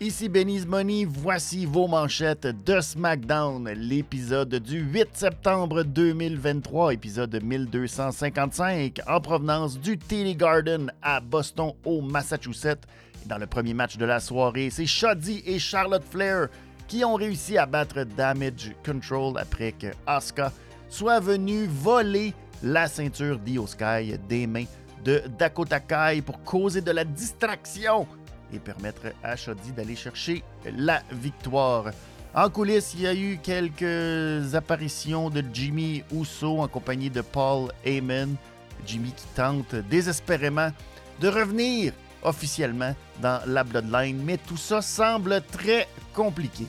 Ici Benny's Money, voici vos manchettes de SmackDown, l'épisode du 8 septembre 2023, épisode 1255, en provenance du TD Garden à Boston, au Massachusetts. Dans le premier match de la soirée, c'est Shoddy et Charlotte Flair qui ont réussi à battre Damage Control après que Asuka soit venue voler la ceinture d'Io Sky des mains de Dakota Kai pour causer de la distraction et permettre à Shoddy d'aller chercher la victoire. En coulisses, il y a eu quelques apparitions de Jimmy Uso en compagnie de Paul Heyman. Jimmy qui tente désespérément de revenir officiellement dans la Bloodline, mais tout ça semble très compliqué.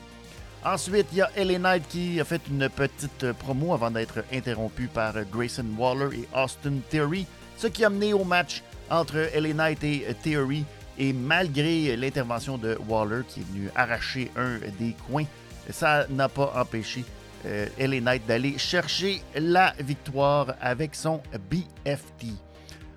Ensuite, il y a LA Knight qui a fait une petite promo avant d'être interrompu par Grayson Waller et Austin Theory, ce qui a mené au match entre LA Knight et Theory. Et malgré l'intervention de Waller qui est venu arracher un des coins, ça n'a pas empêché euh, LA Knight d'aller chercher la victoire avec son BFT.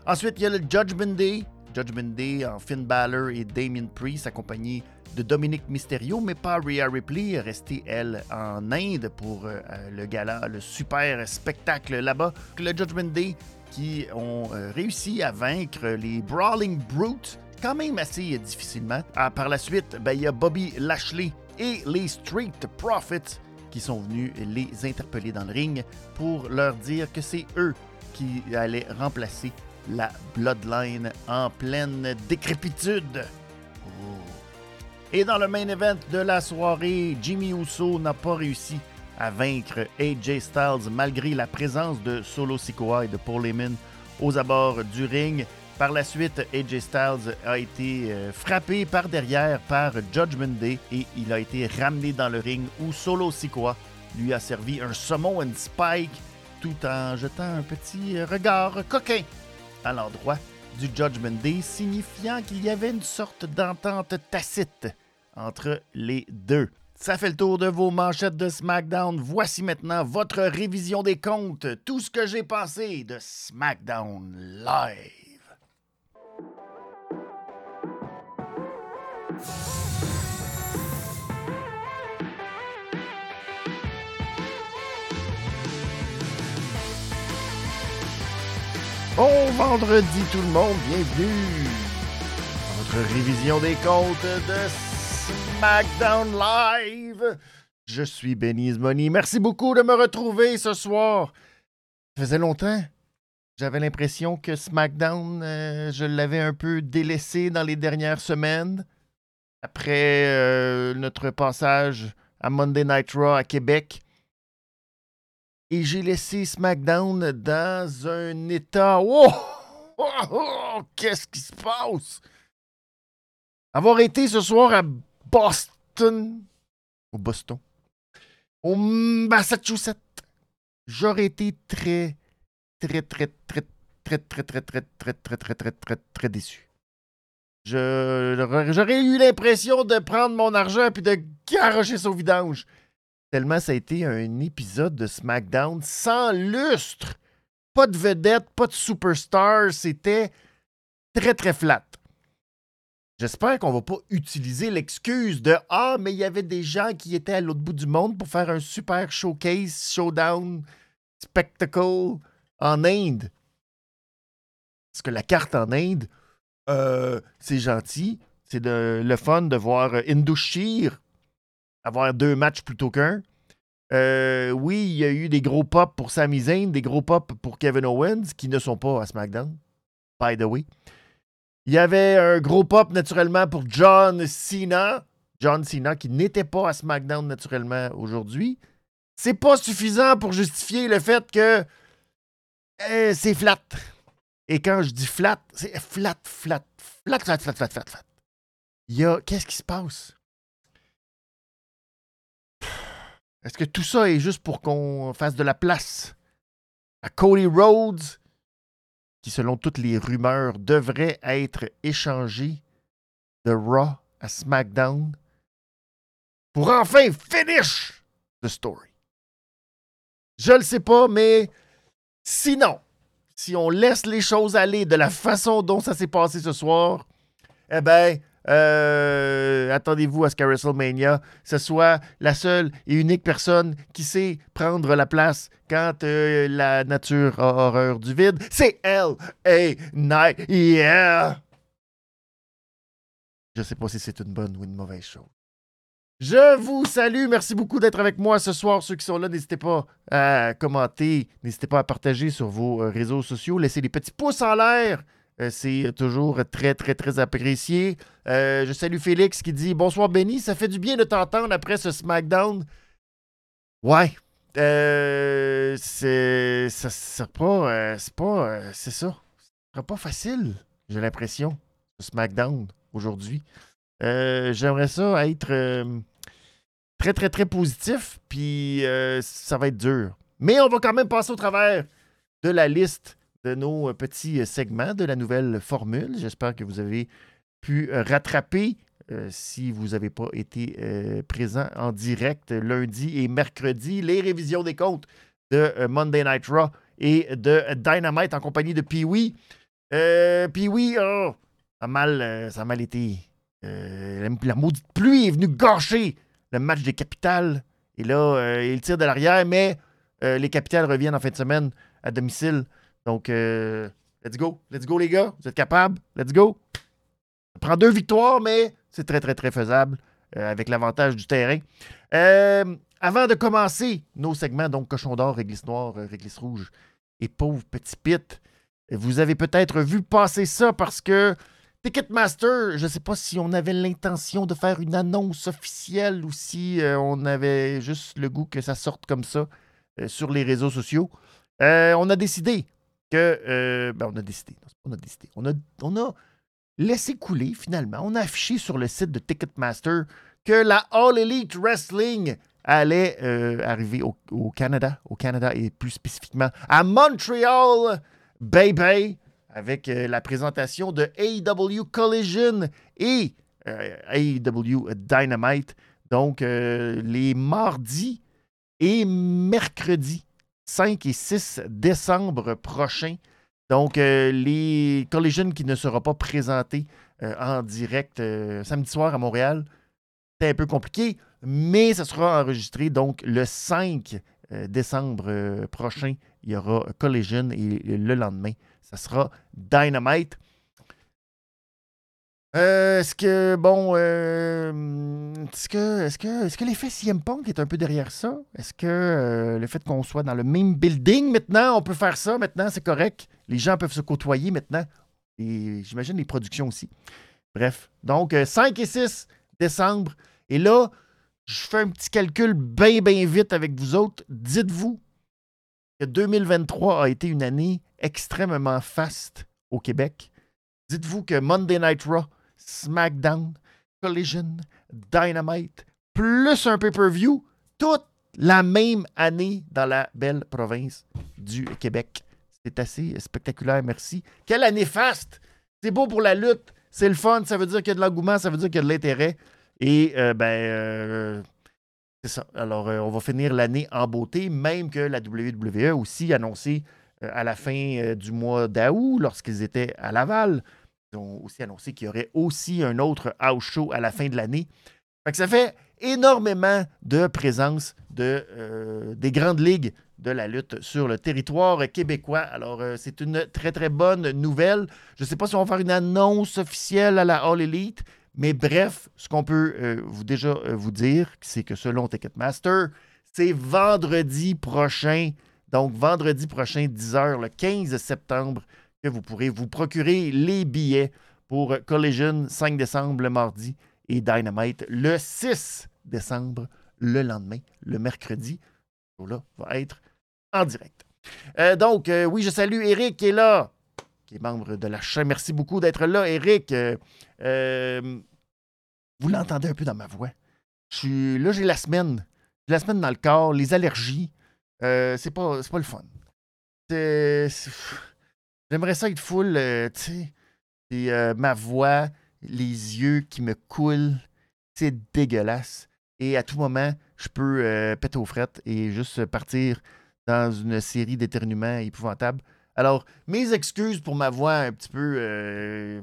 Ensuite, il y a le Judgment Day. Judgment Day en Finn Balor et Damien Priest accompagné de Dominique Mysterio, mais pas Rhea Ripley, restée elle en Inde pour euh, le gala, le super spectacle là-bas. Le Judgment Day qui ont euh, réussi à vaincre les Brawling Brutes quand même assez difficilement. Ah, par la suite, ben, il y a Bobby Lashley et les Street Profits qui sont venus les interpeller dans le ring pour leur dire que c'est eux qui allaient remplacer la Bloodline en pleine décrépitude. Oh. Et dans le main event de la soirée, Jimmy Uso n'a pas réussi à vaincre AJ Styles malgré la présence de Solo Sikoa et de Paul Heyman aux abords du ring. Par la suite, AJ Styles a été euh, frappé par derrière par Judgment Day et il a été ramené dans le ring où Solo Sikoa lui a servi un summon and spike tout en jetant un petit regard coquin à l'endroit du Judgment Day, signifiant qu'il y avait une sorte d'entente tacite entre les deux. Ça fait le tour de vos manchettes de SmackDown. Voici maintenant votre révision des comptes, tout ce que j'ai pensé de SmackDown Live. Bon vendredi tout le monde, bienvenue à votre révision des comptes de SmackDown Live. Je suis Benny's Money. Merci beaucoup de me retrouver ce soir. Ça faisait longtemps. J'avais l'impression que SmackDown, euh, je l'avais un peu délaissé dans les dernières semaines. Après euh, notre passage à Monday Night Raw à Québec. Et j'ai laissé SmackDown dans un état. Oh! oh, oh Qu'est-ce qui se passe? Avoir été ce soir à Boston. Au Boston. Au Massachusetts. J'aurais été très, très, très, très, très, très, très, très, très, très, très, très, très, très déçu. J'aurais eu l'impression de prendre mon argent puis de garocher son vidange. Tellement ça a été un épisode de SmackDown sans lustre. Pas de vedette, pas de superstar. C'était très, très flat. J'espère qu'on va pas utiliser l'excuse de Ah, mais il y avait des gens qui étaient à l'autre bout du monde pour faire un super showcase, showdown, spectacle en Inde. Parce que la carte en Inde, euh, c'est gentil. C'est le fun de voir Indushir avoir deux matchs plutôt qu'un. Euh, oui, il y a eu des gros pops pour Sami Zayn, des gros pops pour Kevin Owens, qui ne sont pas à SmackDown, by the way. Il y avait un gros pop naturellement pour John Cena. John Cena qui n'était pas à SmackDown naturellement aujourd'hui. C'est pas suffisant pour justifier le fait que euh, c'est flat. Et quand je dis flat, c'est flat, flat, flat, flat, flat, flat, flat, flat. Il y a. Qu'est-ce qui se passe? Est-ce que tout ça est juste pour qu'on fasse de la place à Cody Rhodes, qui, selon toutes les rumeurs, devrait être échangé de Raw à SmackDown pour enfin finish the story? Je le sais pas, mais sinon, si on laisse les choses aller de la façon dont ça s'est passé ce soir, eh bien, Euh, attendez-vous à ce qu'à WrestleMania, ce soit la seule et unique personne qui sait prendre la place quand euh, la nature a horreur du vide. C'est L.A. Knight. Yeah! Je sais pas si c'est une bonne ou une mauvaise chose. Je vous salue. Merci beaucoup d'être avec moi ce soir. Ceux qui sont là, n'hésitez pas à commenter. N'hésitez pas à partager sur vos euh, réseaux sociaux. Laissez des petits pouces en l'air. Euh, c'est toujours très, très, très apprécié. Euh, je salue Félix qui dit Bonsoir Benny, ça fait du bien de t'entendre après ce SmackDown. Ouais. c'est. C'est pas. c'est pas. c'est ça. Ce sera pas facile, j'ai l'impression, ce SmackDown aujourd'hui. J'aimerais ça être très, très, très positif, puis euh, ça va être dur. Mais on va quand même passer au travers de la liste de nos euh, petits euh, segments de la nouvelle formule. J'espère que vous avez pu rattraper si vous n'avez pas été présent en direct lundi et mercredi, les révisions des comptes de Monday Night Raw et de Dynamite en compagnie de Pee-Wee. Pee-Wee, oh, ça, a mal, ça mal été. la maudite pluie est venue gâcher le match des capitales. Et là, euh, il tire de l'arrière, mais euh, les capitales reviennent en fin de semaine à domicile. Donc, euh, let's go. Let's go, les gars. Vous êtes capables? Let's go. Ça prend deux victoires, mais c'est très, très, très faisable avec l'avantage du terrain. avant de commencer nos segments, donc cochon d'or, réglisse noire, réglisse rouge et pauvre petit pit, vous avez peut-être vu passer ça parce que Ticketmaster, je ne sais pas si on avait l'intention de faire une annonce officielle ou si euh, on avait juste le goût que ça sorte comme ça euh, sur les réseaux sociaux. Euh, on a décidé que. Ben on a décidé. On a laissé couler finalement. On a affiché sur le site de Ticketmaster que la All Elite Wrestling allait arriver au, Canada, au Canada et plus spécifiquement à Montreal, baby avec euh, la présentation de AEW Collision et euh, AEW Dynamite. Donc, euh, les mardis et mercredis 5 et 6 décembre prochains. Donc, les Collision qui ne sera pas présenté en direct samedi soir à Montréal, c'est un peu compliqué, mais ça sera enregistré donc le 5 décembre prochain. Il y aura Collision et le lendemain, ça sera Dynamite. Euh, est-ce que, bon, euh, est-ce que, est-ce que, est-ce que l'effet CM Punk est un peu derrière ça? Est-ce que euh, le fait qu'on soit dans le même building maintenant, on peut faire ça maintenant, c'est correct? Les gens peuvent se côtoyer maintenant. Et j'imagine les productions aussi. Bref, donc 5 et 6 décembre. Et là, je fais un petit calcul bien, bien vite avec vous autres. Dites-vous que 2023 a été une année extrêmement faste au Québec. Dites-vous que Monday Night Raw, SmackDown, Collision, Dynamite, plus un pay-per-view, toute la même année dans la belle province du Québec. C'est assez spectaculaire, merci. Quelle année faste! C'est beau pour la lutte, c'est le fun, ça veut dire qu'il y a de l'engouement, ça veut dire qu'il y a de l'intérêt. Et euh, ben, euh, c'est ça. Alors, euh, on va finir l'année en beauté, même que la WWE aussi annoncé à la fin du mois d'août, lorsqu'ils étaient à Laval. Ils ont aussi annoncé qu'il y aurait aussi un autre house show à la fin de l'année. ça fait énormément de présence de, des grandes ligues de la lutte sur le territoire québécois. Alors, c'est une très, très bonne nouvelle. Je ne sais pas si on va faire une annonce officielle à la All Elite, mais bref, ce qu'on peut euh, vous déjà euh, vous dire, c'est que selon Ticketmaster, c'est vendredi prochain, donc vendredi prochain, 10h, le 15 septembre, que vous pourrez vous procurer les billets pour Collision 5 décembre le mardi et Dynamite le 6 décembre le lendemain, le mercredi. Là va être en direct. Euh, donc, oui, je salue Eric qui est là, qui est membre de la chaîne. Merci beaucoup d'être là, Eric. Vous l'entendez un peu dans ma voix. Je suis, là, j'ai la semaine. La semaine dans le corps, les allergies. Euh, c'est pas, pas le fun. J'aimerais ça être full, euh, tu sais. Euh, ma voix, les yeux qui me coulent, c'est dégueulasse. Et à tout moment, je peux péter aux frettes et juste partir dans une série d'éternuements épouvantables. Alors, mes excuses pour ma voix un petit peu.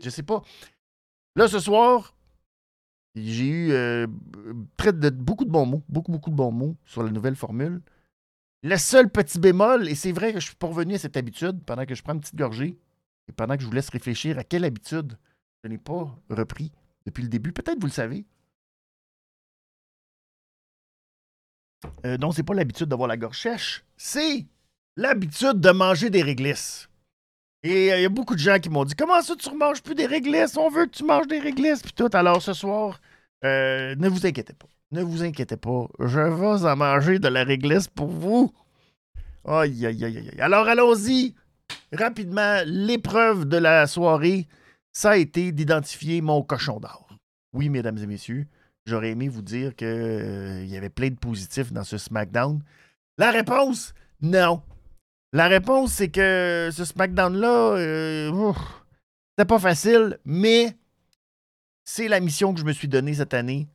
Je sais pas. Là, ce soir, j'ai eu euh, très beaucoup de bons mots, beaucoup, beaucoup de bons mots sur la nouvelle formule. Le seul petit bémol, et c'est vrai que je suis pas revenu à cette habitude pendant que je prends une petite gorgée et pendant que je vous laisse réfléchir à quelle habitude je n'ai pas repris depuis le début. Peut-être vous le savez. Euh, non, c'est pas l'habitude d'avoir la gorge sèche, c'est l'habitude de manger des réglisses. Et euh, il y a beaucoup de gens qui m'ont dit Comment ça, tu ne manges plus des réglisses? On veut que tu manges des réglisses. Puis tout. Alors ce soir, euh, ne vous inquiétez pas. Ne vous inquiétez pas. Je vais en manger de la réglisse pour vous. Aïe, aïe, aïe, aïe. Alors allons-y. Rapidement, l'épreuve de la soirée, ça a été d'identifier mon cochon d'or. Oui, mesdames et messieurs, j'aurais aimé vous dire qu'il euh, y avait plein de positifs dans ce SmackDown. La réponse, non. La réponse, c'est que ce SmackDown-là, euh, c'était pas facile, mais c'est la mission que je me suis donnée cette année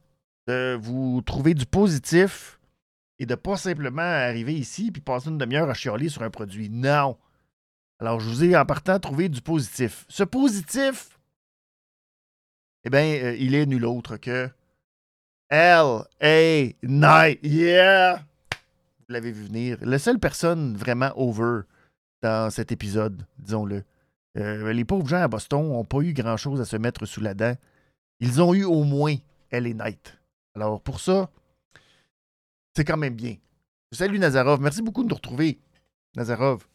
de vous trouver du positif et de pas simplement arriver ici puis passer une demi-heure à chialer sur un produit. Non. Alors, je vous ai en partant trouvé du positif. Ce positif, eh bien, euh, il est nul autre que L.A. Knight. Yeah! Vous l'avez vu venir. La seule personne vraiment over dans cet épisode, disons-le. Euh, les pauvres gens à Boston n'ont pas eu grand-chose à se mettre sous la dent. Ils ont eu au moins L.A. Knight. Alors, pour ça, c'est quand même bien. Salut Nazarov. Merci beaucoup de nous retrouver, Nazarov.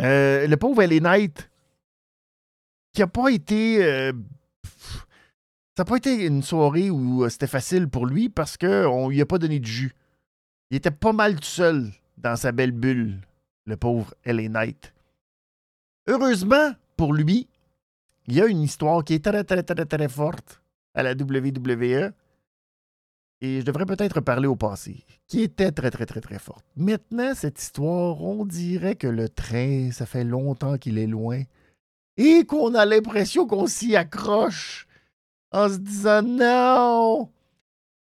Euh, le pauvre L.A. Knight, qui n'a pas été. Euh, ça n'a pas été une soirée où c'était facile pour lui parce qu'on ne lui a pas donné de jus. Il était pas mal tout seul dans sa belle bulle, le pauvre L.A. Knight. Heureusement pour lui, il y a une histoire qui est très, très, très, très forte à la WWE. Et je devrais peut-être parler au passé, qui était très, très, très, très forte. Maintenant, cette histoire, on dirait que le train, ça fait longtemps qu'il est loin et qu'on a l'impression qu'on s'y accroche en se disant non,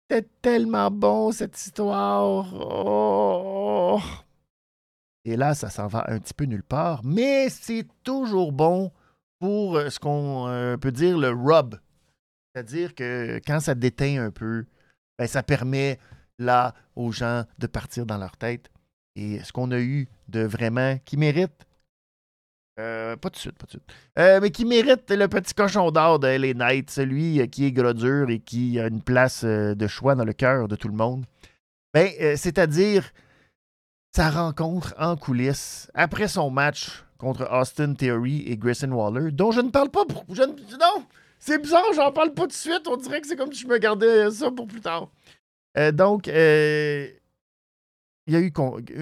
c'était tellement bon cette histoire. Oh. Et là, ça s'en va un petit peu nulle part, mais c'est toujours bon pour euh, ce qu'on euh, peut dire le rub. C'est-à-dire que quand ça déteint un peu, ben, ça permet là aux gens de partir dans leur tête. Et ce qu'on a eu de vraiment qui mérite euh, pas de suite, pas de suite. Euh, mais qui mérite le petit cochon d'or de LA Knight, celui euh, qui est gros dur et qui a une place de choix dans le cœur de tout le monde. Ben, c'est-à-dire sa rencontre en coulisses après son match contre Austin Theory et Grayson Waller, dont je ne parle pas. Pour, je non, c'est bizarre, j'en parle pas tout de suite. On dirait que c'est comme si je me gardais ça pour plus tard. donc, il y a eu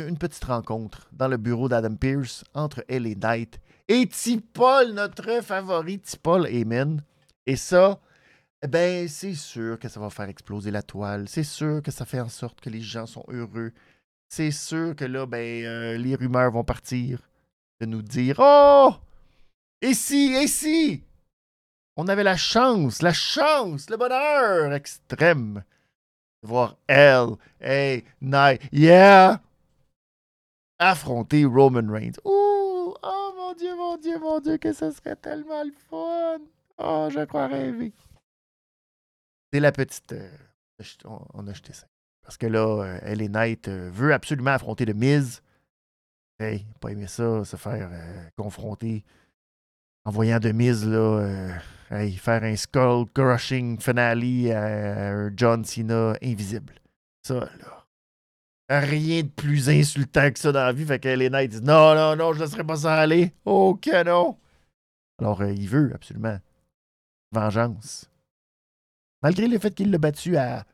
une petite rencontre dans le bureau d'Adam Pierce entre elle et Knight et T-Paul, notre favori T-Paul Amen. Et ça, ben, c'est sûr que ça va faire exploser la toile. C'est sûr que ça fait en sorte que les gens sont heureux. C'est sûr que là, ben, euh, les rumeurs vont partir de nous dire Oh! Et si, et si! On avait la chance, la chance, le bonheur extrême voir L, A, Night, yeah, affronter Roman Reigns. Oh mon Dieu, mon Dieu, mon Dieu, que ce serait tellement le fun. Oh, je crois rêver. C'est la petite. Euh, on a jeté ça. Parce que là, euh, elle et Knight euh, veut absolument affronter le Miz. Hey, pas aimé ça, se faire confronter en voyant de Miz là faire un skull crushing finale à un John Cena invisible. Ça, là. Rien de plus insultant que ça dans la vie. Fait qu'Elena, dit Non, non, non, je ne laisserai pas ça aller. Oh, que non. Alors, euh, il veut absolument vengeance. Malgré le fait qu'il l'a battu à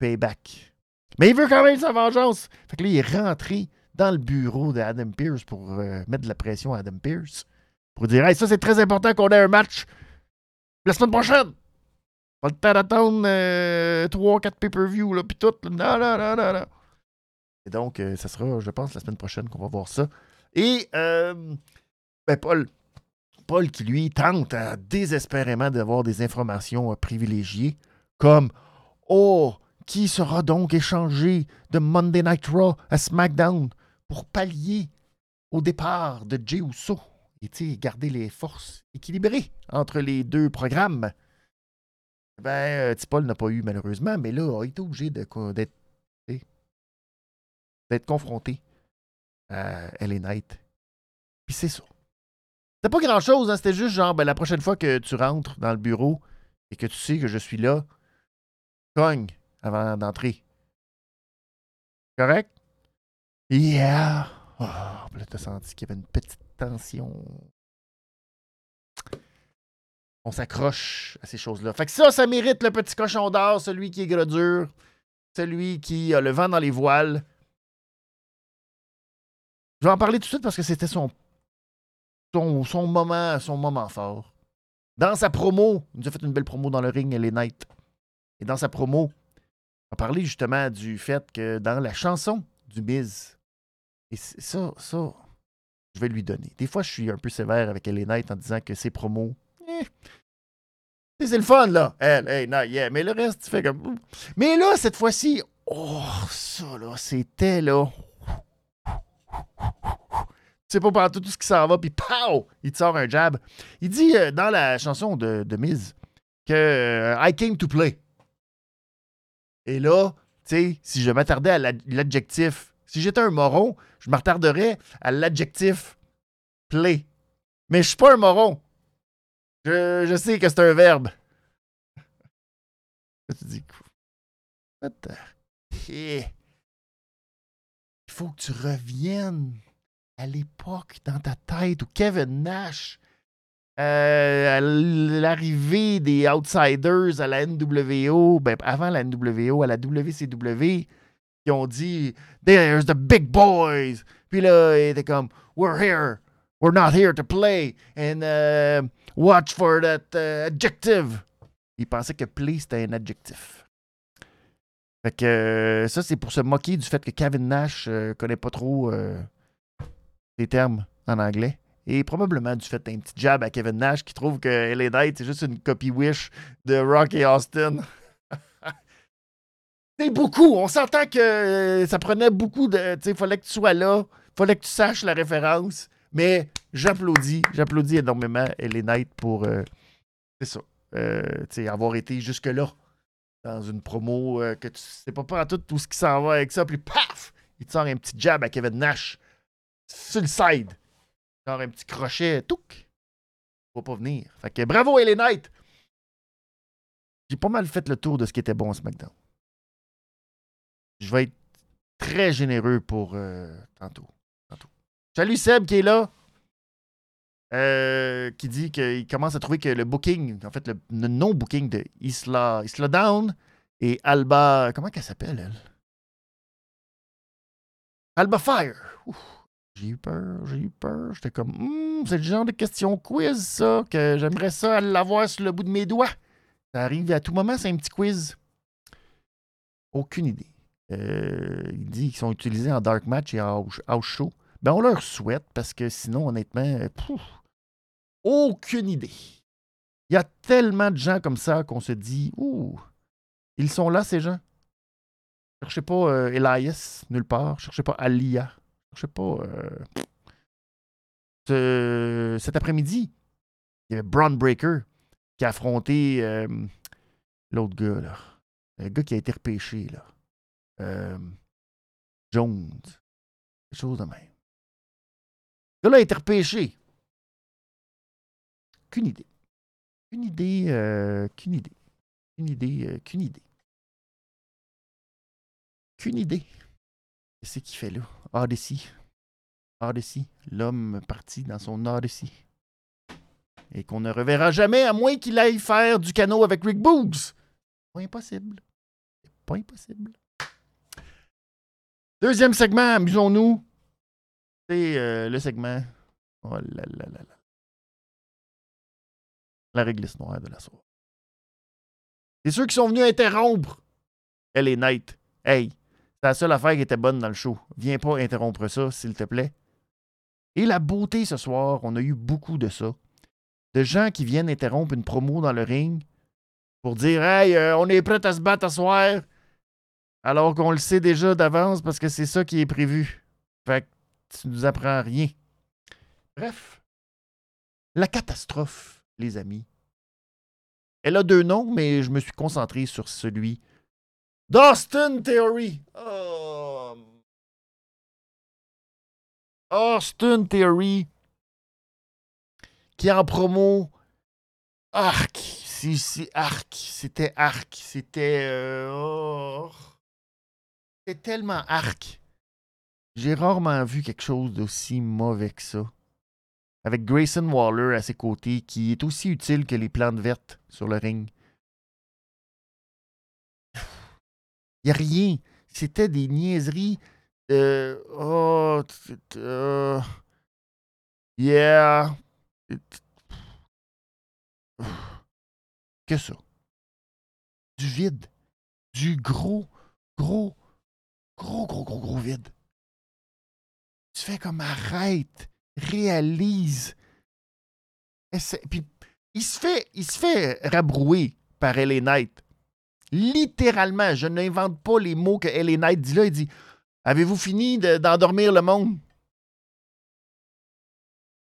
Payback. Mais il veut quand même sa vengeance. Fait que là, il est rentré dans le bureau d'Adam Pierce pour euh, mettre de la pression à Adam Pierce. Pour dire Hey, ça, c'est très important qu'on ait un match la semaine prochaine. Pas le temps d'attendre 3-4 euh, pay-per-view, là, tout. Et donc, euh, ça sera, je pense, la semaine prochaine qu'on va voir ça. Et, euh, ben, Paul, Paul qui, lui, tente désespérément d'avoir des informations privilégiées, comme Oh, qui sera donc échangé de Monday Night Raw à SmackDown pour pallier au départ de Jey Uso? Et garder les forces équilibrées entre les deux programmes. Ben, euh, Paul n'a pas eu malheureusement, mais là, il est obligé d'être d'être confronté à LA Knight. Puis c'est ça. C'était pas grand chose, hein? c'était juste genre, ben, la prochaine fois que tu rentres dans le bureau et que tu sais que je suis là, cogne avant d'entrer. Correct? Yeah! Oh, là, t'as senti qu'il y avait une petite tension. On s'accroche à ces choses-là. Fait que ça, ça mérite le petit cochon d'or, celui qui est gros celui qui a le vent dans les voiles. Je vais en parler tout de suite parce que c'était son, son, moment, son moment fort. Dans sa promo, il nous a fait une belle promo dans le ring, les Knight. Et dans sa promo, on a parlé justement du fait que dans la chanson du Miz, et ça, ça, je vais lui donner. Des fois, je suis un peu sévère avec Knight en disant que ses promos, eh, c'est le fun, là. Elle, hey, non, yeah. Mais le reste, tu fais comme. Mais là, cette fois-ci, oh, ça, là, c'était, là. Tu sais pas pendant tout ce qui s'en va, puis pow! Il te sort un jab. Il dit euh, dans la chanson de, de Miz que euh, I came to play. Et là, tu sais, si je m'attardais à l'adjectif si j'étais un moron, je m'attarderais à l'adjectif play. Mais je suis pas un moron. Je, sais que c'est un verbe. tu dis, Il faut que tu reviennes à l'époque dans ta tête où Kevin Nash, euh, à l'arrivée des Outsiders à la NWO, ben avant la NWO, à la WCW, qui ont dit There's the big boys. Puis là, il était comme We're here. We're not here to play. And uh, watch for that uh, adjective. Il pensait que play c'était un adjectif. Fait que euh, ça, c'est pour se moquer du fait que Kevin Nash euh, connaît pas trop euh, les termes en anglais. Et probablement du fait d'un petit jab à Kevin Nash qui trouve que LA Knight, c'est juste une copy wish de Rocky Austin. C'est beaucoup. On s'entend que euh, ça prenait beaucoup de. Il fallait que tu sois là. Fallait que tu saches la référence. Mais j'applaudis. J'applaudis énormément Ellie Knight pour. Euh, c'est ça. Euh, avoir été jusque-là. Dans une promo que tu sais pas pas tout, tout ce qui s'en va avec ça. Puis paf! Il te sort un petit jab à Kevin Nash. Sur le side. Sort un petit crochet. Touc! Va pas venir. Fait que bravo Ellie Knight! J'ai pas mal fait le tour de ce qui était bon à SmackDown je vais être très généreux pour euh, tantôt, Salut Seb qui est là. Euh, qui dit qu'il commence à trouver que le booking, en fait, le, non-booking de Isla, Isla Down et Alba. Comment qu'elle s'appelle, elle? Alba Fire. J'ai eu peur, j'ai eu peur. J'étais comme, hmm, c'est le genre de question quiz, ça, que j'aimerais ça l'avoir sur le bout de mes doigts. Ça arrive à tout moment, c'est un petit quiz. Aucune idée. Euh, il dit qu'ils sont utilisés en dark match et en house show. Ben, on leur souhaite parce que sinon, honnêtement, aucune idée. Il y a tellement de gens comme ça qu'on se dit, ouh, ils sont là, ces gens. Cherchez pas euh, Elias nulle part. Cherchez pas Alia. Cherchez pas. Euh, cet après-midi, il y avait Braun Breaker qui a affronté l'autre gars, là. Le gars qui a été repêché, là. Euh, Jones. Quelque chose de même. a été repêché. Qu'une idée. Qu'une idée, euh, qu'une idée. Qu'une idée, euh, qu'une idée. Qu'une idée. Qu'est-ce qu'il fait là? Odyssey. Odyssey. L'homme parti dans son Odyssey. Et qu'on ne reverra jamais à moins qu'il aille faire du canot avec Rick Boogs. Pas impossible. C'est pas impossible. Deuxième segment, amusons-nous. C'est euh, le segment. Oh là là là là. La réglisse noire de la soirée. C'est ceux qui sont venus interrompre Elle est Night. Hey, c'est la seule affaire qui était bonne dans le show. Viens pas interrompre ça, s'il te plaît. Et la beauté ce soir, on a eu beaucoup de ça. De gens qui viennent interrompre une promo dans le ring pour dire Hey, euh, on est prêt à se battre ce soir alors qu'on le sait déjà d'avance parce que c'est ça qui est prévu. Fait que tu nous apprends rien. Bref, La catastrophe, les amis. Elle a deux noms, mais je me suis concentré sur celui d'Austin Theory. Oh. Austin Theory qui en promo arc si, arc c'était arc c'était euh, oh. C'était tellement arc j'ai rarement vu quelque chose d'aussi mauvais que ça avec Grayson Waller à ses côtés qui est aussi utile que les plantes vertes sur le ring il a rien c'était des niaiseries euh, oh, uh, yeah. Que ça? Du vide. Du gros, gros, gros, gros, gros, gros vide. Tu fais comme arrête, réalise. Puis il se fait, il se fait rabrouer par LA Knight. Littéralement, je n'invente pas les mots que LA Knight dit là. Il dit Avez-vous fini d'endormir le monde?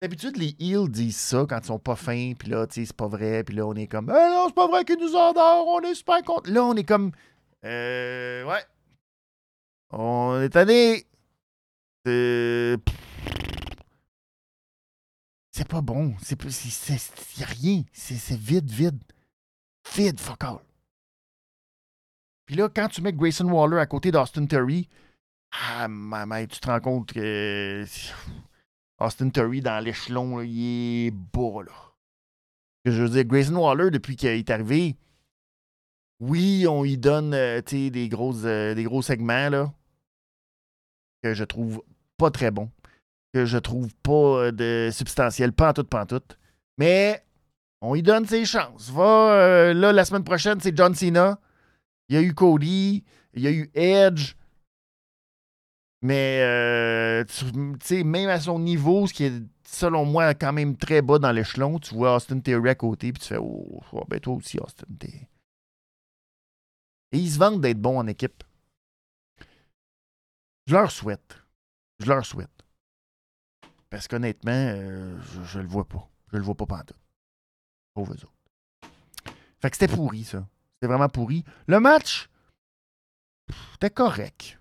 D'habitude, les heels disent ça quand ils sont pas fins, puis là, tu sais, c'est pas vrai, puis là, on est comme, eh non, c'est pas vrai qu'ils nous endorment, on est super contents. Là, on est comme, euh, ouais. On est tanné. C'est pas bon. C'est a rien. C'est vide, vide. Vide, fuck all. Puis là, quand tu mets Grayson Waller à côté d'Austin Terry, ah, maman, tu te rends compte que Austin Terry dans l'échelon, il est bas, là. Je veux dire, Grayson Waller, depuis qu'il est arrivé, oui, on lui donne euh, des, grosses, euh, des gros segments là, que je trouve pas très bons, que je trouve pas euh, de substantiel, pas en tout, pas en tout. Mais on lui donne ses chances. Va, là, la semaine prochaine, c'est John Cena. Il y a eu Cody, il y a eu Edge. Mais, euh, tu sais, même à son niveau, ce qui est, selon moi, quand même très bas dans l'échelon, tu vois Austin Theory à côté, puis tu fais, oh, oh, ben toi aussi, Austin Theory. Et ils se vendent d'être bons en équipe. Je leur souhaite. Je leur souhaite. Parce qu'honnêtement, euh, je, le vois pas. Je le vois pas pantoute. Pauvres autres. Fait que c'était pourri, ça. C'était vraiment pourri. Le match, c'était correct.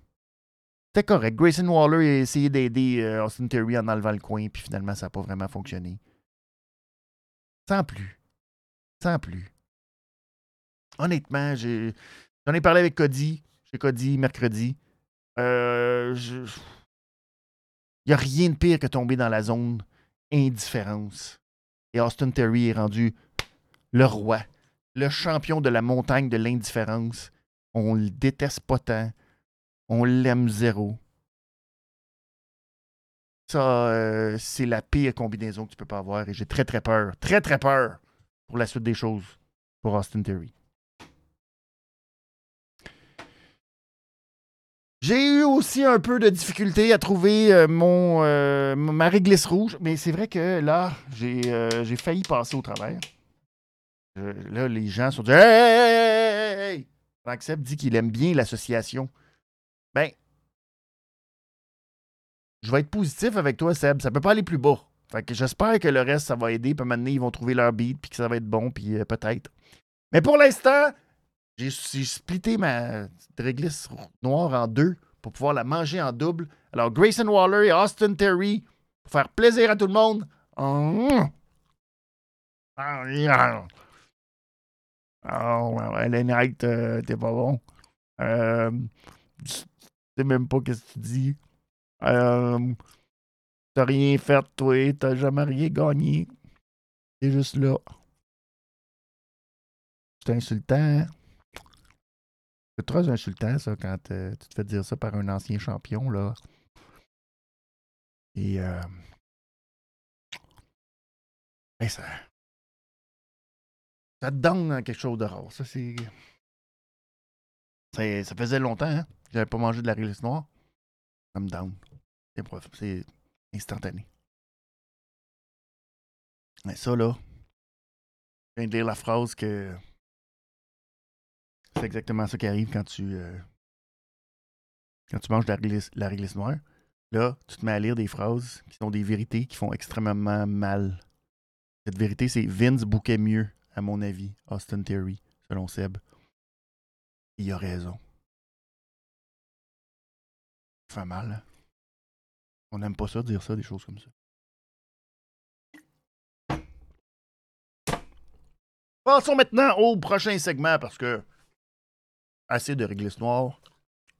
C'était correct. Grayson Waller a essayé d'aider euh, Austin Terry en enlevant le coin, puis finalement, ça n'a pas vraiment fonctionné. Sans plus. Sans plus. Honnêtement, j'en ai, parlé avec Cody. Chez Cody mercredi. Euh, Il n'y a rien de pire que tomber dans la zone indifférence. Et Austin Terry est rendu le roi, le champion de la montagne de l'indifférence. On le déteste pas tant. On l'aime zéro. Ça, euh, c'est la pire combinaison que tu peux pas avoir et j'ai très très peur, très très peur pour la suite des choses pour Austin Theory. J'ai eu aussi un peu de difficulté à trouver euh, mon, euh, ma réglisse rouge, mais c'est vrai que là, j'ai failli passer au travers. là, les gens sont dit Hey, hey, hey, hey! dit qu'il aime bien l'association ben, je vais être positif avec toi, Seb. Ça peut pas aller plus bas. Fait que j'espère que le reste, ça va aider. Puis maintenant, ils vont trouver leur beat, puis que ça va être bon, puis euh, peut-être. Mais pour l'instant, j'ai splitté ma réglisse noire en deux pour pouvoir la manger en double. Alors, Grayson Waller et Austin Terry, pour faire plaisir à tout le monde. Oh, Ellen Knight, euh, t'es pas bon. Euh, sais même pas qu'est-ce que tu dis. Euh, t'as rien fait, toi. T'as jamais rien gagné. T'es juste là. C'est insultant. C'est très insultant, ça, quand euh, tu te fais dire ça par un ancien champion, là. Et. Euh... Ben, ça. Ça te donne quelque chose de rare. Ça, c'est. Ça faisait longtemps, hein? J'avais pas mangé de la réglisse noire. Ça me down. C'est instantané. Mais ça, là, je viens de lire la phrase que c'est exactement ça qui arrive quand tu, euh, quand tu manges de la réglisse, la réglisse noire. Là, tu te mets à lire des phrases qui sont des vérités qui font extrêmement mal. Cette vérité, c'est Vince bouquait mieux, à mon avis, Austin Theory, selon Seb. Il a raison. Ça fait mal. Hein? On n'aime pas ça, dire ça, des choses comme ça. Passons maintenant au prochain segment parce que assez de réglisse noire.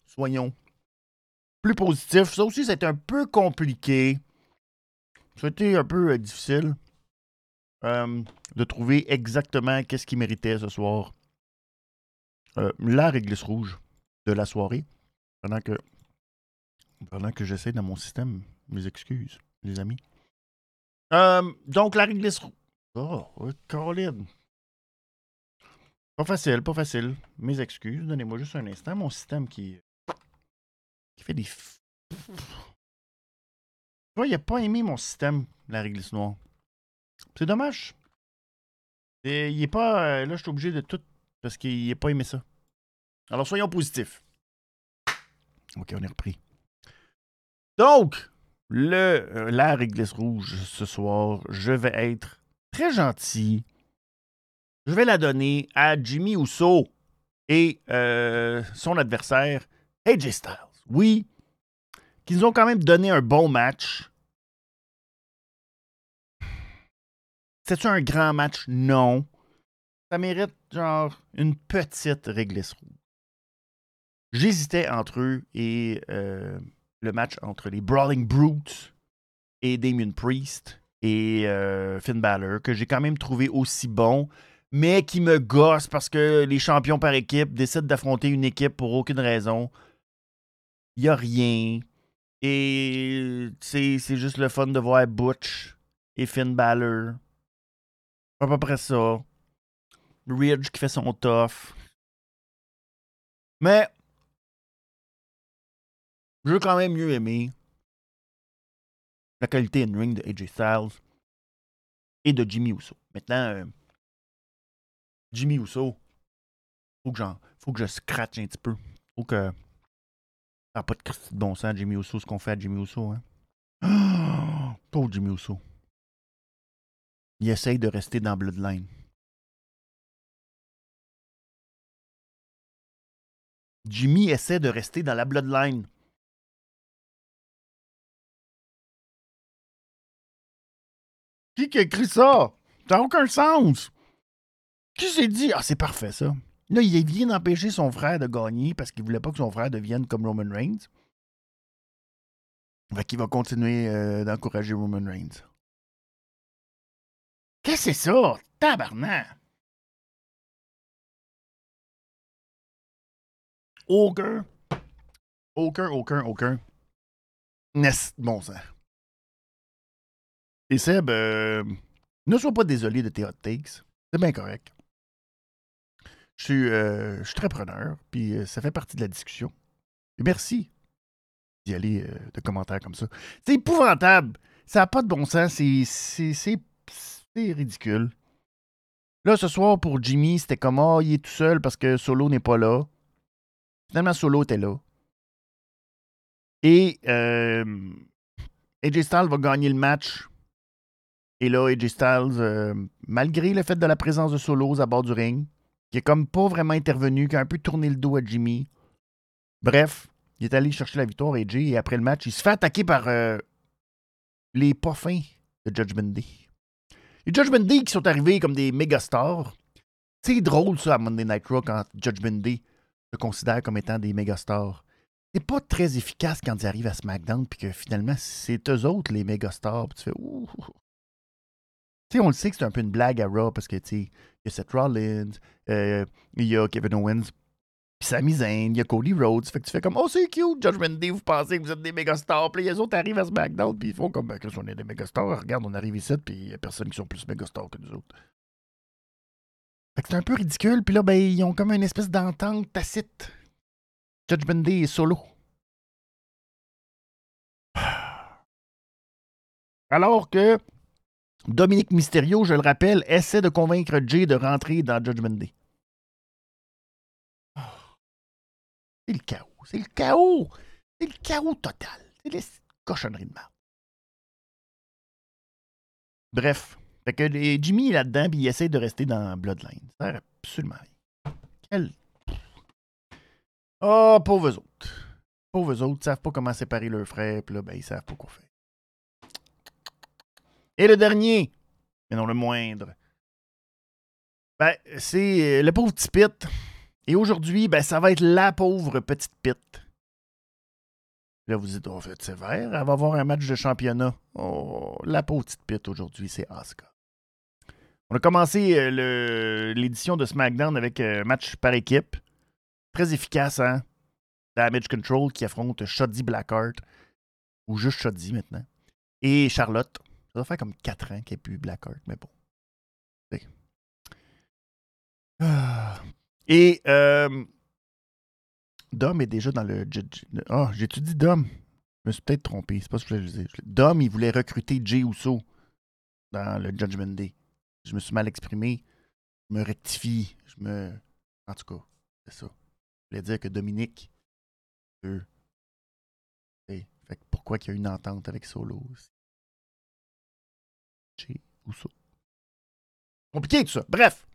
Soyons plus positifs. Ça aussi, c'était un peu compliqué. Été un peu euh, difficile euh, de trouver exactement qu'est-ce qui méritait ce soir euh, la réglisse rouge de la soirée. Pendant que, pendant que j'essaie dans mon système, mes excuses, les amis. donc, la réglisse rouge. Oh, Caroline. Pas facile, pas facile. Mes excuses. Donnez-moi juste un instant. Mon système qui, qui fait des. Tu vois, il n'a pas aimé mon système, la réglisse noire. C'est dommage. Et il est pas. Euh, là, je suis obligé de tout parce qu'il n'a pas aimé ça. Alors, soyons positifs. Ok, on est repris. Donc, le, euh, la réglisse rouge ce soir, je vais être très gentil je vais la donner à Jimmy Uso et euh, son adversaire, AJ Styles. Oui, qu'ils ont quand même donné un bon match. C'est-tu un grand match? Non. Ça mérite genre une petite réglisse rouge. J'hésitais entre eux et euh, le match entre les Brawling Brutes et Damien Priest et euh, Finn Balor, que j'ai quand même trouvé aussi bon mais qui me gosse parce que les champions par équipe décident d'affronter une équipe pour aucune raison. Il n'y a rien. Et c'est juste le fun de voir Butch et Finn Balor. À peu près ça. Ridge qui fait son tough. Mais je veux quand même mieux aimer la qualité in ring de AJ Styles et de Jimmy Uso. Maintenant, euh, Jimmy Uso. Faut que, faut que je scratch un petit peu. Faut que. Ah, pas de bon sens, Jimmy Uso, ce qu'on fait à Jimmy Uso. Hein. pauvre Jimmy Uso. Il essaye de rester dans Bloodline. Jimmy essaie de rester dans la Bloodline. Qui a écrit ça? Ça n'a aucun sens. Qui s'est dit, ah, c'est parfait ça. Là, il vient d'empêcher son frère de gagner parce qu'il voulait pas que son frère devienne comme Roman Reigns. Fait qu'il va continuer euh, d'encourager Roman Reigns. Qu'est-ce que c'est ça? Tabarnak! Aucun. Aucun, aucun, aucun. N'est bon ça. Et Seb, euh, ne sois pas désolé de tes hot takes. C'est bien correct. Euh, je suis, très preneur, puis euh, ça fait partie de la discussion. Merci d'y aller euh, de commentaires comme ça. C'est épouvantable. Ça n'a pas de bon sens. C'est ridicule. Là, ce soir, pour Jimmy, c'était comme Ah, il est tout seul parce que Solo n'est pas là. Finalement, Solo était là. Et AJ Styles va gagner le match. Et là, AJ Styles, malgré le fait de la présence de Solos à bord du ring, qui est comme pas vraiment intervenu, qui a un peu tourné le dos à Jimmy. Bref, il est allé chercher la victoire et Jay, et après le match, il se fait attaquer par euh, les pas fins de Judgment Day. Les Judgment Day qui sont arrivés comme des méga stars. C'est drôle ça à Monday Night Raw quand Judgment Day se considère comme étant des méga stars. C'est pas très efficace quand ils arrivent à SmackDown puis que finalement c'est eux autres les méga stars. tu fais ouh. Tu sais, on le sait que c'est un peu une blague à Raw parce que tu sais, a Seth Rollins, euh, il y a Kevin Owens, puis Sami Zayn, il y a Cody Rhodes. Fait que tu fais comme, oh, c'est cute, Judgment Day, vous pensez que vous êtes des méga stars. Puis les autres arrivent à SmackDown, puis ils font comme, ben, on est des méga stars. Regarde, on arrive ici, puis il y a personne qui sont plus méga stars que nous autres. Fait que c'est un peu ridicule, puis là, ben, ils ont comme une espèce d'entente tacite. Judgment Day est solo. Alors que Dominique Mysterio, je le rappelle, essaie de convaincre Jay de rentrer dans Judgment Day. Ah. C'est le chaos. C'est le chaos. C'est le chaos total. C'est les cochonneries de merde. Bref, Fait que Jimmy est là-dedans, il essaie de rester dans Bloodline. Ça sert absolument rien. Quel. Oh, pauvres autres. Pauvres autres, ils savent pas comment séparer leurs frères, puis là, ben, ils savent pas quoi faire. Et le dernier, mais non le moindre, ben, c'est le pauvre petit Pit. Et aujourd'hui, ben, ça va être la pauvre petite Pit. Là, vous dites, oh, fait sévère, elle va avoir un match de championnat. Oh, la pauvre petite Pit aujourd'hui, c'est Asuka. On a commencé euh, l'édition de SmackDown avec un euh, match par équipe. Très efficace, hein? Damage Control qui affronte Shoddy Blackheart, ou juste Shoddy maintenant, et Charlotte. Ça doit faire comme 4 ans qu'il n'y ait plus Blackheart, mais bon. Ah. Et euh, Dom est déjà dans le. Ah, oh, Dom? Je me suis peut-être trompé. C'est pas ce que je voulais dire. Dom, il voulait recruter Jay Uso dans le Judgment Day. Je me suis mal exprimé. Je me rectifie. Je me. En tout cas, c'est ça. Je voulais dire que Dominique eux. Fait pourquoi qu'il y a une entente avec Solo Compliqué tout ça. Bref.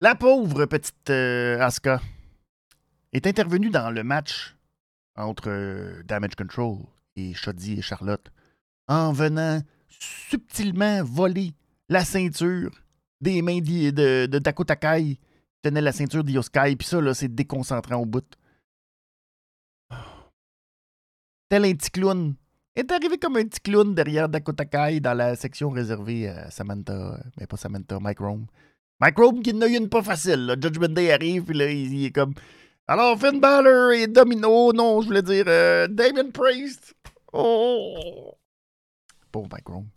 La pauvre petite euh, Asuka est intervenue dans le match entre euh, Damage Control et Shoddy et Charlotte en venant subtilement voler la ceinture des mains de, de, de Dakota Kai tenait la ceinture d'Yoskai, puis ça, là, c'est déconcentrant au bout. Tel un petit clown. Est arrivé comme un petit clown derrière Dakota Kai dans la section réservée à Samantha, mais pas Samantha, Mike Rome. Mike Rome qui n'a une pas facile. Là. Judgment Day arrive, puis là, il, est comme. Alors, Finn Balor et Domino, non, je voulais dire euh, Damien Priest. Oh! Pauvre Mike Rome.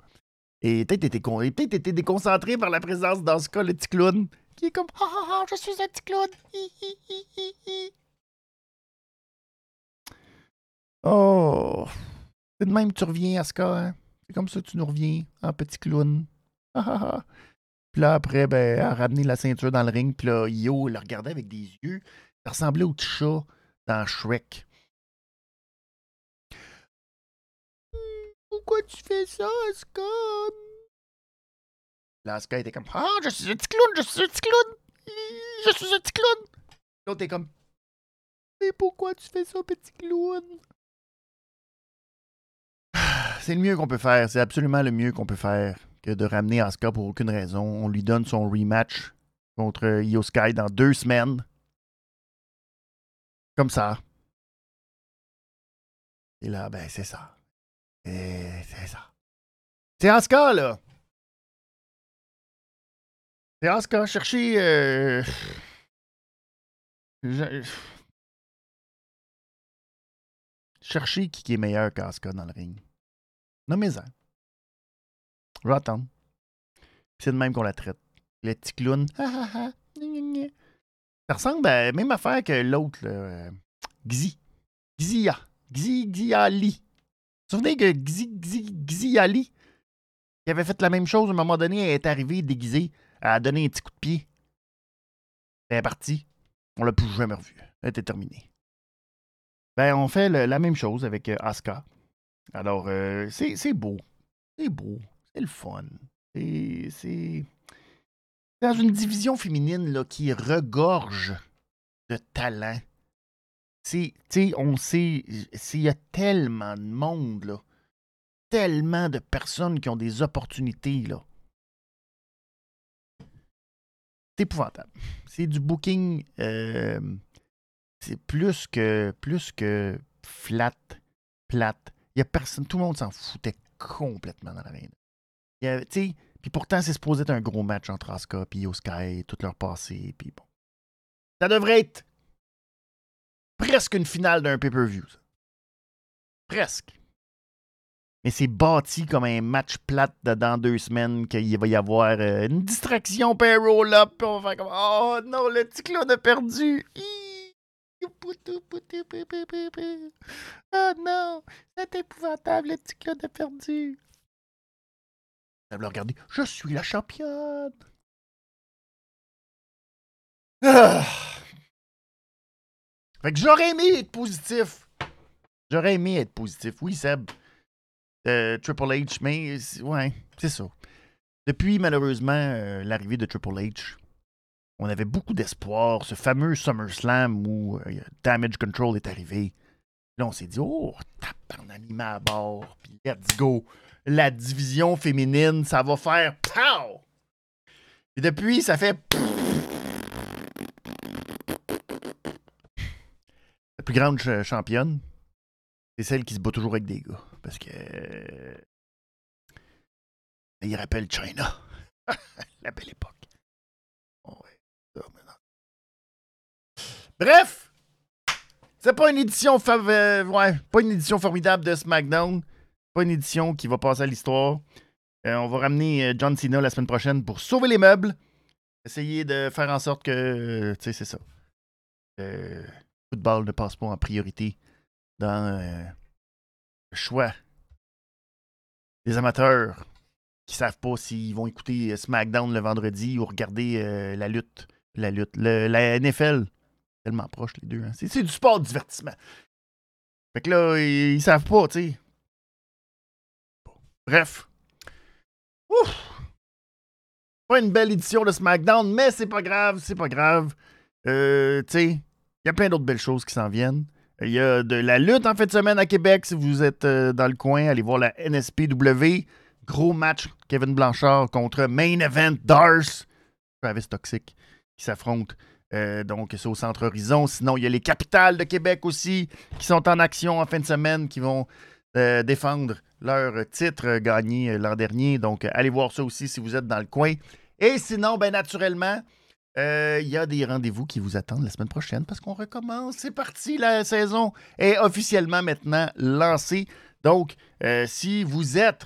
Et peut-être été, peut été déconcentré par la présence dans ce cas, le petit clown, qui est comme Ah ah ah, je suis un petit clown. oh! C'est de même que tu reviens cas, hein? C'est comme ça que tu nous reviens en petit clown. Ah ah ah. Puis là, après, ben, elle a ramené la ceinture dans le ring. Puis là, Yo le regardait avec des yeux. Ça ressemblait au petit chat dans Shrek. Pourquoi tu fais ça, Asuka? Là, Asuka était comme Ah, je suis un petit clown, je suis un petit clown. Je suis un petit clown. L'autre est comme Mais pourquoi tu fais ça, petit clown? C'est le mieux qu'on peut faire. C'est absolument le mieux qu'on peut faire que de ramener Asuka pour aucune raison. On lui donne son rematch contre Io Sky dans deux semaines. Comme ça. Et là, ben, c'est ça. C'est ça. C'est Asuka, là. C'est Asuka. Cherchez. Euh... Cherchez qui est meilleur qu'Asuka dans le ring. Nommez-en. Je vais attendre. C'est de même qu'on la traite. Le petit clown. Ça ressemble à la même affaire que l'autre, euh, Gzi. Gzia. Gzi, Gziali. Vous vous souvenez que Gzi, Gzi, Gziali, qui avait fait la même chose à un moment donné, elle est arrivée déguisée, elle a donné un petit coup de pied. Elle est partie. On l'a plus jamais revue. Elle était terminée. Ben, on fait la même chose avec euh, Asuka. Alors, euh, c'est beau. C'est beau. C'est le fun. C'est. Dans une division féminine là, qui regorge de talent. Tu sais, on sait, il y a tellement de monde. Tellement de personnes qui ont des opportunités, là. C'est épouvantable. C'est du booking. Euh, c'est plus que, plus que flat, plate. Personne. Tout le monde s'en foutait complètement dans la reine. Puis pourtant, c'est supposé être un gros match entre Asuka et Sky, tout leur passé, puis bon. Ça devrait être presque une finale d'un pay-per-view. Presque. Mais c'est bâti comme un match plate de dans deux semaines qu'il va y avoir euh, une distraction, puis un roll-up, puis on va faire comme Oh non, le petit clown a perdu. Oh non, c'est épouvantable, le petit clown a perdu. Elle me. Je suis la championne. Ah! Fait que j'aurais aimé être positif. J'aurais aimé être positif. Oui, Seb. Euh, Triple H, mais ouais, c'est ça. Depuis, malheureusement, euh, l'arrivée de Triple H, on avait beaucoup d'espoir. Ce fameux SummerSlam où euh, Damage Control est arrivé. Là, on s'est dit, oh, tape animé à bord, puis let's go. La division féminine, ça va faire pow! Et depuis, ça fait. La plus grande championne, c'est celle qui se bat toujours avec des gars. Parce que. Il rappelle China. La belle époque. Bref, c'est pas une édition euh, pas une édition formidable de SmackDown. Pas une édition qui va passer à l'histoire. Euh, on va ramener euh, John Cena la semaine prochaine pour sauver les meubles. Essayer de faire en sorte que, tu sais, c'est ça. Le football ne passe pas en priorité dans le choix des amateurs qui savent pas s'ils vont écouter SmackDown le vendredi ou regarder la lutte. La lutte. la NFL tellement proches les deux. Hein. C'est du sport de divertissement. Fait que là, ils, savent pas, tu sais. Bref. Ouf! Pas une belle édition de SmackDown, mais c'est pas grave, c'est pas grave. Euh, tu sais, il y a plein d'autres belles choses qui s'en viennent. Il y a de la lutte en fin de semaine à Québec. Si vous êtes euh, dans le coin, allez voir la NSPW. Gros match, Kevin Blanchard contre Main Event Dars. Travis Toxic qui s'affronte euh, donc, c'est au Centre Horizon. Sinon, il y a les capitales de Québec aussi qui sont en action en fin de semaine, qui vont euh, défendre leur titre gagné euh, l'an dernier. Donc, allez voir ça aussi si vous êtes dans le coin. Et sinon, ben naturellement, il y a des rendez-vous qui vous attendent la semaine prochaine parce qu'on recommence. C'est parti, la saison est officiellement maintenant lancée. Donc, si vous êtes,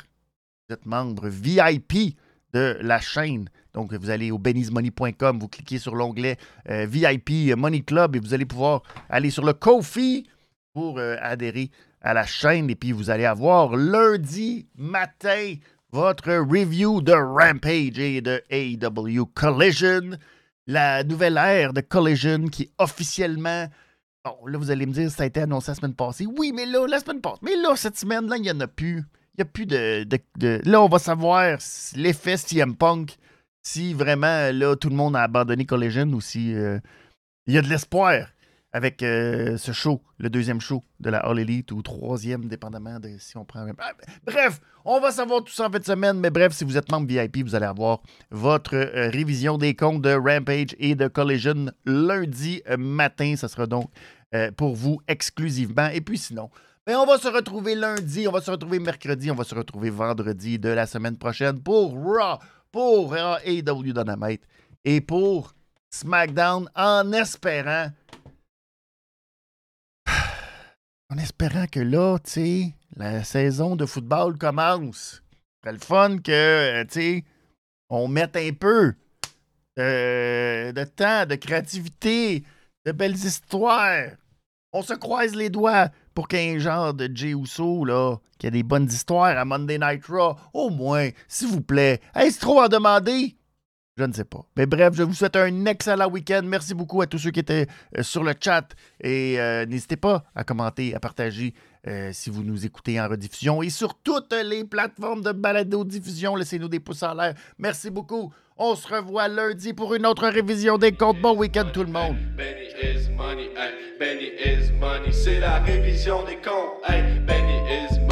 vous êtes membre VIP de la chaîne donc, vous allez au benizmoney.com, vous cliquez sur l'onglet euh, VIP Money Club et vous allez pouvoir aller sur le Kofi pour euh, adhérer à la chaîne. Et puis, vous allez avoir lundi matin votre review de Rampage et de AEW Collision. La nouvelle ère de Collision qui officiellement. Bon, là, vous allez me dire, ça a été annoncé la semaine passée. Oui, mais là, la semaine passée. Mais là, cette semaine, là, il n'y en a plus. Il n'y a plus de, de, Là, on va savoir l'effet CM Punk si vraiment là tout le monde a abandonné Collision ou si euh, il y a de l'espoir avec euh, ce show, le deuxième show de la All Elite ou troisième, dépendamment de si on prend. Ah, bref, on va savoir tout ça en fin de semaine, mais bref, si vous êtes membre VIP, vous allez avoir votre euh, révision des comptes de Rampage et de Collision lundi matin. Ça sera donc pour vous exclusivement. Et puis sinon, ben, on va se retrouver lundi, on va se retrouver mercredi, on va se retrouver vendredi de la semaine prochaine pour Raw pour AEW Dynamite et pour SmackDown en espérant. En espérant que là, tu la saison de football commence. C'est le fun que, euh, tu on mette un peu euh, de temps, de créativité, de belles histoires. On se croise les doigts pour qu'un genre de Jey Uso, là, qui a des bonnes histoires à Monday Night Raw, au moins, s'il vous plaît. Est-ce trop à demander? Je ne sais pas. Mais bref, je vous souhaite un excellent week-end. Merci beaucoup à tous ceux qui étaient euh, sur le chat. Et euh, n'hésitez pas à commenter, à partager euh, si vous nous écoutez en rediffusion. Et sur toutes les plateformes de balado-diffusion, laissez-nous des pouces en l'air. Merci beaucoup. On se revoit lundi pour une autre révision des comptes. Bon week-end tout le monde. Benny is money, Benny is money. C'est la révision des comptes. Benny is money,